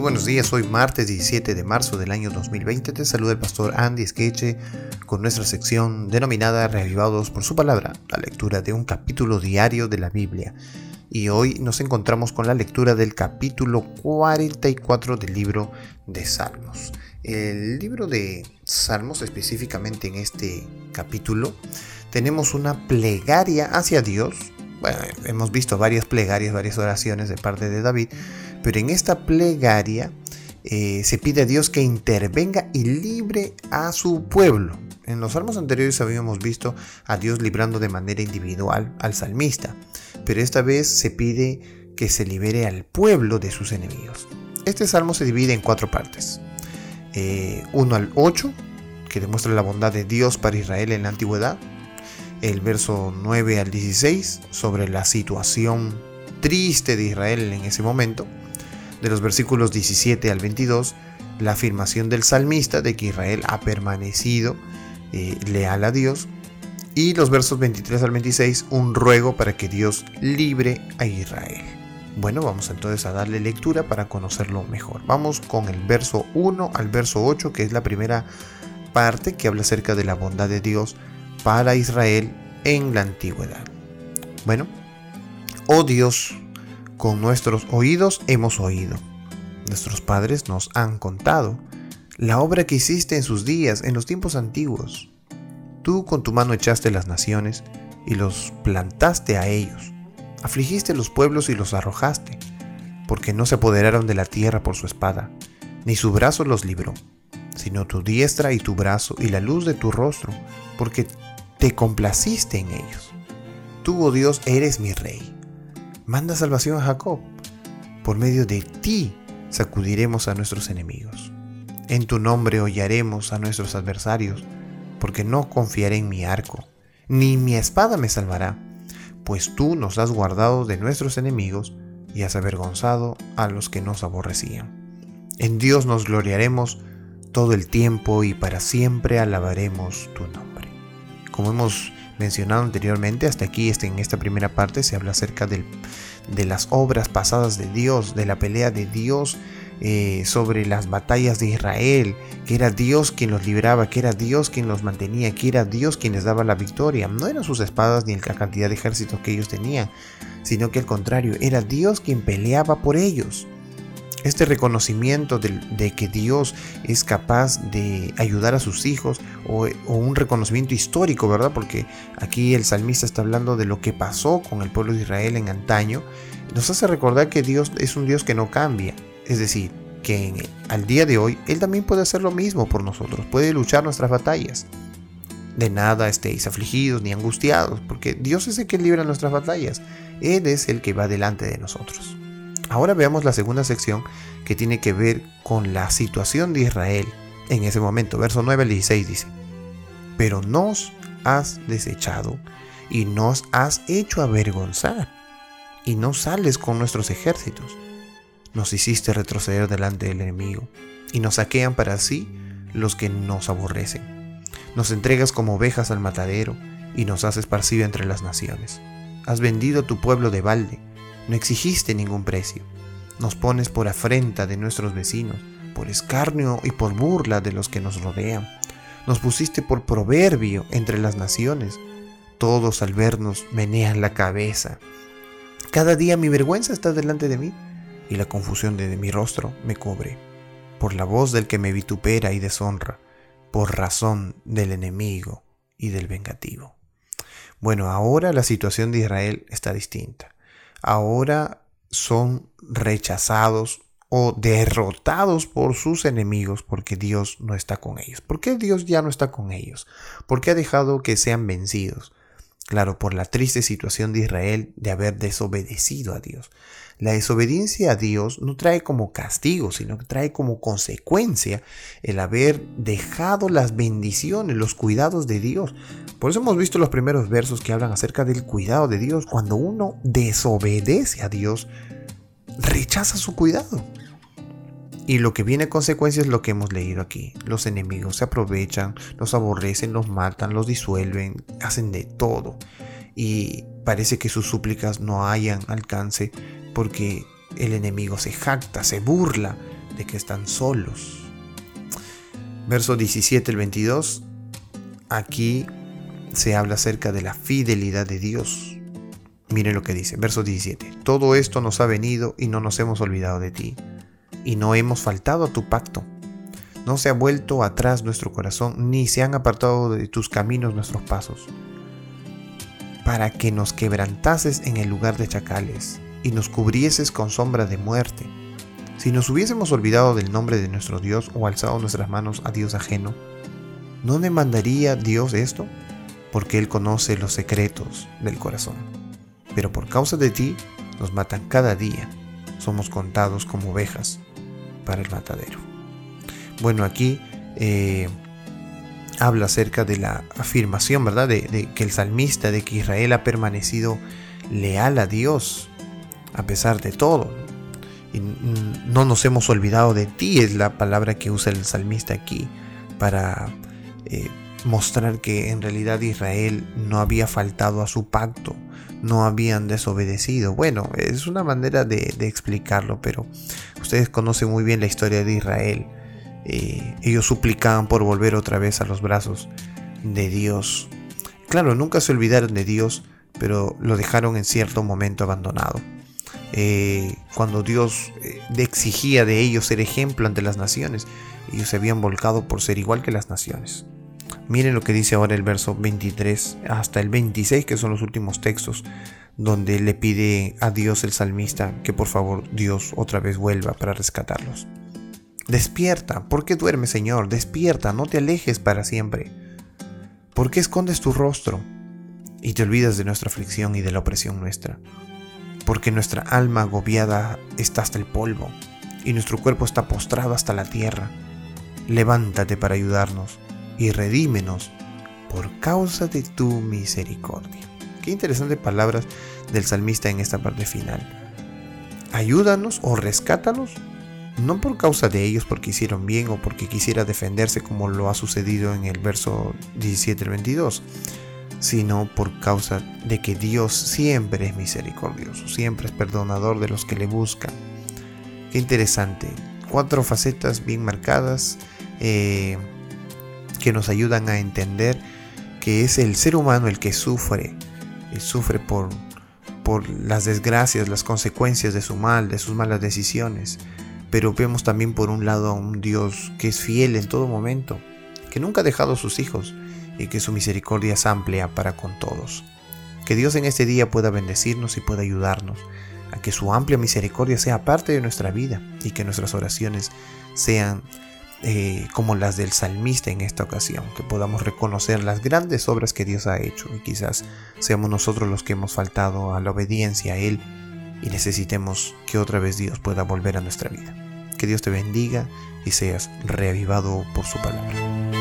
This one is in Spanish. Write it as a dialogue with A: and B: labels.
A: Buenos días, hoy martes 17 de marzo del año 2020 te saluda el pastor Andy Skeche con nuestra sección denominada Reavivados por su palabra, la lectura de un capítulo diario de la Biblia. Y hoy nos encontramos con la lectura del capítulo 44 del libro de Salmos. El libro de Salmos, específicamente en este capítulo, tenemos una plegaria hacia Dios. Bueno, hemos visto varias plegarias, varias oraciones de parte de David, pero en esta plegaria eh, se pide a Dios que intervenga y libre a su pueblo. En los salmos anteriores habíamos visto a Dios librando de manera individual al salmista, pero esta vez se pide que se libere al pueblo de sus enemigos. Este salmo se divide en cuatro partes. 1 eh, al 8, que demuestra la bondad de Dios para Israel en la antigüedad. El verso 9 al 16, sobre la situación triste de Israel en ese momento de los versículos 17 al 22 la afirmación del salmista de que Israel ha permanecido eh, leal a Dios y los versos 23 al 26 un ruego para que Dios libre a Israel. Bueno, vamos entonces a darle lectura para conocerlo mejor. Vamos con el verso 1 al verso 8, que es la primera parte que habla acerca de la bondad de Dios para Israel en la antigüedad. Bueno, oh Dios, con nuestros oídos hemos oído. Nuestros padres nos han contado la obra que hiciste en sus días, en los tiempos antiguos. Tú con tu mano echaste las naciones y los plantaste a ellos. Afligiste los pueblos y los arrojaste, porque no se apoderaron de la tierra por su espada, ni su brazo los libró, sino tu diestra y tu brazo y la luz de tu rostro, porque te complaciste en ellos. Tú, oh Dios, eres mi rey manda salvación a Jacob. Por medio de ti sacudiremos a nuestros enemigos. En tu nombre hollaremos a nuestros adversarios, porque no confiaré en mi arco, ni mi espada me salvará, pues tú nos has guardado de nuestros enemigos y has avergonzado a los que nos aborrecían. En Dios nos gloriaremos todo el tiempo y para siempre alabaremos tu nombre. Como hemos mencionado anteriormente, hasta aquí este, en esta primera parte se habla acerca de las obras pasadas de Dios, de la pelea de Dios eh, sobre las batallas de Israel, que era Dios quien los libraba, que era Dios quien los mantenía, que era Dios quien les daba la victoria. No eran sus espadas ni la cantidad de ejércitos que ellos tenían, sino que al contrario, era Dios quien peleaba por ellos. Este reconocimiento de, que Dios es capaz de ayudar a sus hijos o, un reconocimiento histórico, ¿verdad? Porque aquí el salmista está hablando de lo que pasó con el pueblo de Israel en antaño, nos hace recordar que Dios es un Dios que no cambia. Es decir, que al día de hoy Él también puede hacer lo mismo por nosotros, puede luchar nuestras batallas. De nada estéis afligidos ni angustiados, porque Dios es el que libra nuestras batallas. Él es el que va delante de nosotros. Ahora veamos la segunda sección que tiene que ver con la situación de Israel en ese momento. Verso 9 al 16 dice, pero nos has desechado y nos has hecho avergonzar y no sales con nuestros ejércitos. Nos hiciste retroceder delante del enemigo y nos saquean para sí los que nos aborrecen. Nos entregas como ovejas al matadero y nos has esparcido entre las naciones. Has vendido tu pueblo de balde no exigiste ningún precio. Nos pones por afrenta de nuestros vecinos, por escarnio y por burla de los que nos rodean. Nos pusiste por proverbio entre las naciones. Todos al vernos menean la cabeza. Cada día mi vergüenza está delante de mí y la confusión de mi rostro me cubre. Por la voz del que me vitupera y deshonra, por razón del enemigo y del vengativo. Bueno, ahora la situación de Israel está distinta ahora son rechazados o derrotados por sus enemigos porque Dios no está con ellos. ¿Por qué Dios ya no está con ellos? ¿Por qué ha dejado que sean vencidos? Claro, por la triste situación de Israel de haber desobedecido a Dios. La desobediencia a Dios no trae como castigo, sino que trae como consecuencia el haber dejado las bendiciones, los cuidados de Dios. Por eso hemos visto los primeros versos que hablan acerca del cuidado de Dios. Cuando uno desobedece a Dios, rechaza su cuidado. Y lo que viene a consecuencia es lo que hemos leído aquí. Los enemigos se aprovechan, los aborrecen, los matan, los disuelven, hacen de todo. Y parece que sus súplicas no hayan alcance porque el enemigo se jacta, se burla de que están solos. Verso 17 el 22, aquí se habla acerca de la fidelidad de Dios. Miren lo que dice, verso 17. Todo esto nos ha venido y no nos hemos olvidado de ti, y no hemos faltado a tu pacto. No se ha vuelto atrás nuestro corazón, ni se han apartado de tus caminos nuestros pasos, para que nos quebrantases en el lugar de chacales, y nos cubrieses con sombra de muerte. Si nos hubiésemos olvidado del nombre de nuestro Dios o alzado nuestras manos a Dios ajeno, ¿no demandaría Dios esto? Porque Él conoce los secretos del corazón. Pero por causa de ti nos matan cada día. Somos contados como ovejas para el matadero. Bueno, aquí eh, habla acerca de la afirmación, ¿verdad? De, que el salmista, de que Israel ha permanecido leal a Dios a pesar de todo. Y no nos hemos olvidado de ti, es la palabra que usa el salmista aquí para eh, mostrar que en realidad Israel no había faltado a su pacto, no habían desobedecido. Bueno, es una manera de, explicarlo, pero ustedes conocen muy bien la historia de Israel. Eh, ellos suplicaban por volver otra vez a los brazos de Dios. Claro, nunca se olvidaron de Dios, pero lo dejaron en cierto momento abandonado. Eh, cuando Dios eh, exigía de ellos ser ejemplo ante las naciones, ellos se habían volcado por ser igual que las naciones. Miren lo que dice ahora el verso 23 hasta el 26, que son los últimos textos, donde le pide a Dios el salmista que por favor Dios otra vez vuelva para rescatarlos. Despierta, ¿por qué duermes Señor? Despierta, no te alejes para siempre. ¿Por qué escondes tu rostro y te olvidas de nuestra aflicción y de la opresión nuestra? Porque nuestra alma agobiada está hasta el polvo y nuestro cuerpo está postrado hasta la tierra. Levántate para ayudarnos y redímenos por causa de tu misericordia. Qué interesantes palabras del salmista en esta parte final. Ayúdanos o rescátanos, no por causa de ellos porque hicieron bien o porque quisiera defenderse como lo ha sucedido en el verso 17 al 22, sino por causa de que Dios siempre es misericordioso, siempre es perdonador de los que le buscan. Qué interesante. Cuatro facetas bien marcadas. Eh, que nos ayudan a entender que es el ser humano el que sufre, y sufre por, por las desgracias, las consecuencias de su mal, de sus malas decisiones. Pero vemos también por un lado a un Dios que es fiel en todo momento, que nunca ha dejado a sus hijos y que su misericordia es amplia para con todos. Que Dios en este día pueda bendecirnos y pueda ayudarnos a que su amplia misericordia sea parte de nuestra vida y que nuestras oraciones sean eh, como las del salmista en esta ocasión, que podamos reconocer las grandes obras que Dios ha hecho y quizás seamos nosotros los que hemos faltado a la obediencia a Él y necesitemos que otra vez Dios pueda volver a nuestra vida. Que Dios te bendiga y seas reavivado por su palabra.